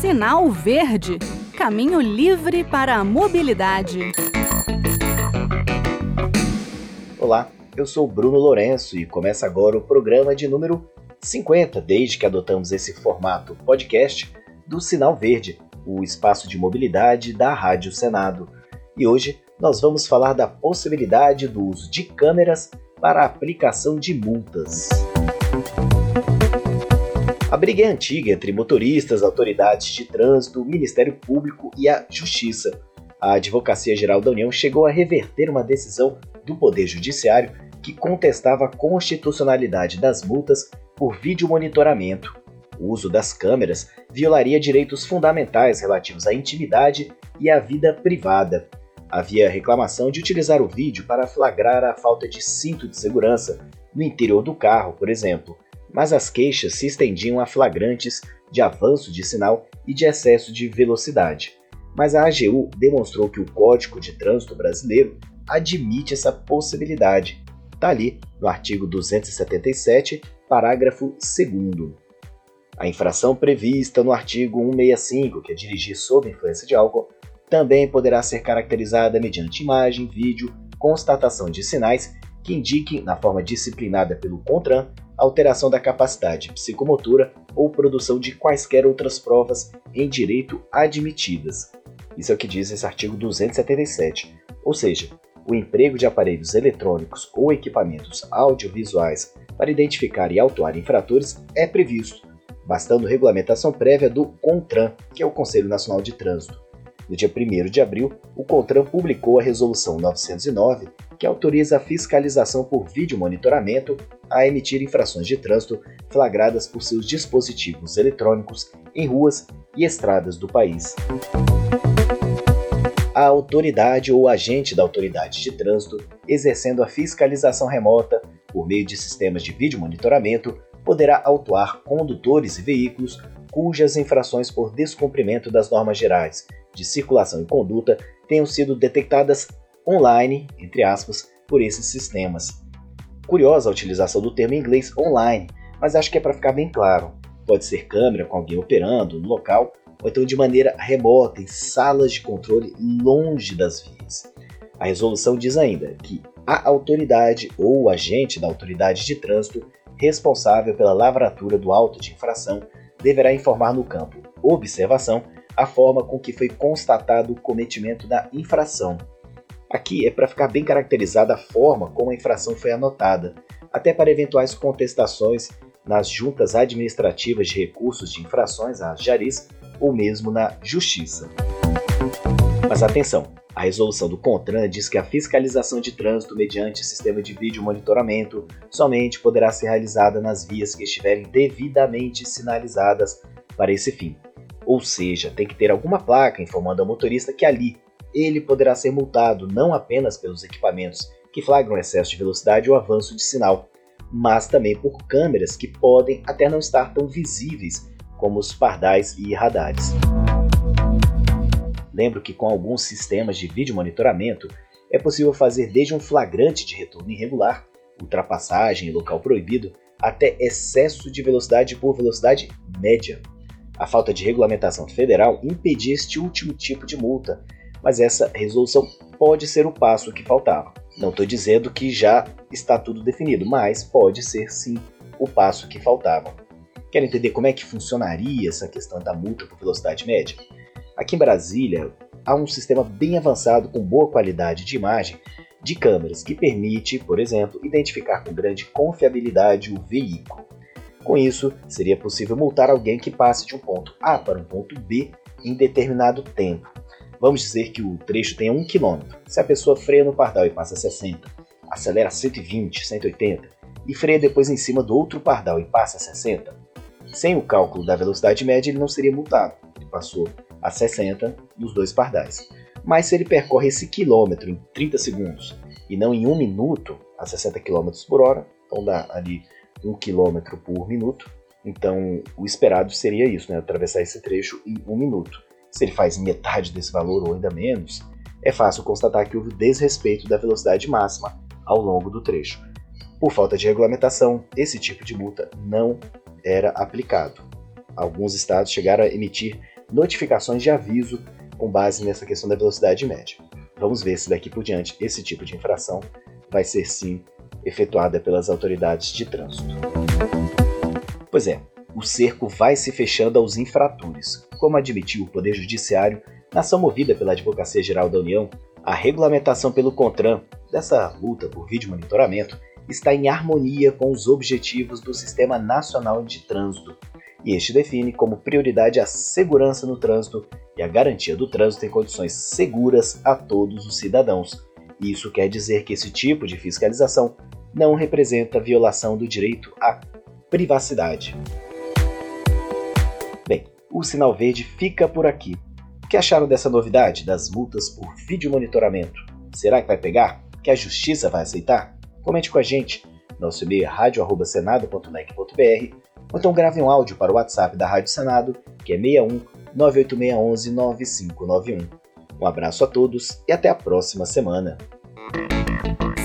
Sinal Verde Caminho livre para a mobilidade. Olá, eu sou Bruno Lourenço e começa agora o programa de número 50, desde que adotamos esse formato podcast do Sinal Verde, o espaço de mobilidade da Rádio Senado. E hoje nós vamos falar da possibilidade do uso de câmeras para aplicação de multas. A briga é antiga entre motoristas, autoridades de trânsito, Ministério Público e a Justiça. A Advocacia Geral da União chegou a reverter uma decisão do Poder Judiciário que contestava a constitucionalidade das multas por vídeo monitoramento. O uso das câmeras violaria direitos fundamentais relativos à intimidade e à vida privada. Havia reclamação de utilizar o vídeo para flagrar a falta de cinto de segurança no interior do carro, por exemplo mas as queixas se estendiam a flagrantes de avanço de sinal e de excesso de velocidade. Mas a AGU demonstrou que o Código de Trânsito Brasileiro admite essa possibilidade. Está ali no artigo 277, parágrafo 2. A infração prevista no artigo 165, que é dirigir sob influência de álcool, também poderá ser caracterizada mediante imagem, vídeo, constatação de sinais que indiquem, na forma disciplinada pelo CONTRAN, alteração da capacidade psicomotora ou produção de quaisquer outras provas em direito admitidas. Isso é o que diz esse artigo 277. Ou seja, o emprego de aparelhos eletrônicos ou equipamentos audiovisuais para identificar e autuar infratores é previsto, bastando regulamentação prévia do CONTRAN, que é o Conselho Nacional de Trânsito. No dia 1 de abril, o CONTRAN publicou a Resolução 909, que autoriza a fiscalização por vídeo monitoramento a emitir infrações de trânsito flagradas por seus dispositivos eletrônicos em ruas e estradas do país. A autoridade ou agente da autoridade de trânsito, exercendo a fiscalização remota por meio de sistemas de vídeo monitoramento, poderá autuar condutores e veículos cujas infrações por descumprimento das normas gerais de circulação e conduta tenham sido detectadas online, entre aspas, por esses sistemas. Curiosa a utilização do termo em inglês online, mas acho que é para ficar bem claro. Pode ser câmera com alguém operando no local, ou então de maneira remota, em salas de controle longe das vias. A resolução diz ainda que a autoridade ou o agente da autoridade de trânsito responsável pela lavratura do auto de infração deverá informar no campo observação a forma com que foi constatado o cometimento da infração. Aqui é para ficar bem caracterizada a forma como a infração foi anotada, até para eventuais contestações nas juntas administrativas de recursos de infrações, a JARIS, ou mesmo na Justiça. Mas atenção, a resolução do CONTRAN diz que a fiscalização de trânsito mediante sistema de vídeo monitoramento somente poderá ser realizada nas vias que estiverem devidamente sinalizadas para esse fim. Ou seja, tem que ter alguma placa informando ao motorista que ali ele poderá ser multado não apenas pelos equipamentos que flagram excesso de velocidade ou avanço de sinal, mas também por câmeras que podem até não estar tão visíveis como os pardais e radares. Lembro que com alguns sistemas de vídeo monitoramento é possível fazer desde um flagrante de retorno irregular, ultrapassagem em local proibido, até excesso de velocidade por velocidade média. A falta de regulamentação federal impedia este último tipo de multa, mas essa resolução pode ser o passo que faltava. Não estou dizendo que já está tudo definido, mas pode ser sim o passo que faltava. Quer entender como é que funcionaria essa questão da multa por velocidade média? Aqui em Brasília há um sistema bem avançado com boa qualidade de imagem de câmeras que permite, por exemplo, identificar com grande confiabilidade o veículo. Com isso, seria possível multar alguém que passe de um ponto A para um ponto B em determinado tempo. Vamos dizer que o trecho tenha 1 km. Se a pessoa freia no pardal e passa 60, acelera 120, 180 e freia depois em cima do outro pardal e passa 60, sem o cálculo da velocidade média ele não seria multado. Ele passou a 60 nos dois pardais. Mas se ele percorre esse quilômetro em 30 segundos e não em um minuto a 60 km por hora, então dá ali 1 km por minuto. Então, o esperado seria isso, né? atravessar esse trecho em um minuto. Se ele faz metade desse valor ou ainda menos, é fácil constatar que houve desrespeito da velocidade máxima ao longo do trecho. Por falta de regulamentação, esse tipo de multa não era aplicado. alguns estados chegaram a emitir notificações de aviso com base nessa questão da velocidade média. Vamos ver se daqui por diante esse tipo de infração vai ser sim efetuada pelas autoridades de trânsito. Pois é, o cerco vai se fechando aos infratores, como admitiu o Poder Judiciário na ação movida pela Advocacia Geral da União. A regulamentação pelo CONTRAN dessa multa por vídeo monitoramento está em harmonia com os objetivos do Sistema Nacional de Trânsito, e este define como prioridade a segurança no trânsito e a garantia do trânsito em condições seguras a todos os cidadãos. Isso quer dizer que esse tipo de fiscalização não representa violação do direito à privacidade. Bem, o sinal verde fica por aqui. O que acharam dessa novidade das multas por vídeo monitoramento? Será que vai pegar? Que a justiça vai aceitar? Comente com a gente. Nosso e-mail é radio@senado.leg.br ou então grave um áudio para o WhatsApp da Rádio Senado, que é 61 98611 9591. Um abraço a todos e até a próxima semana.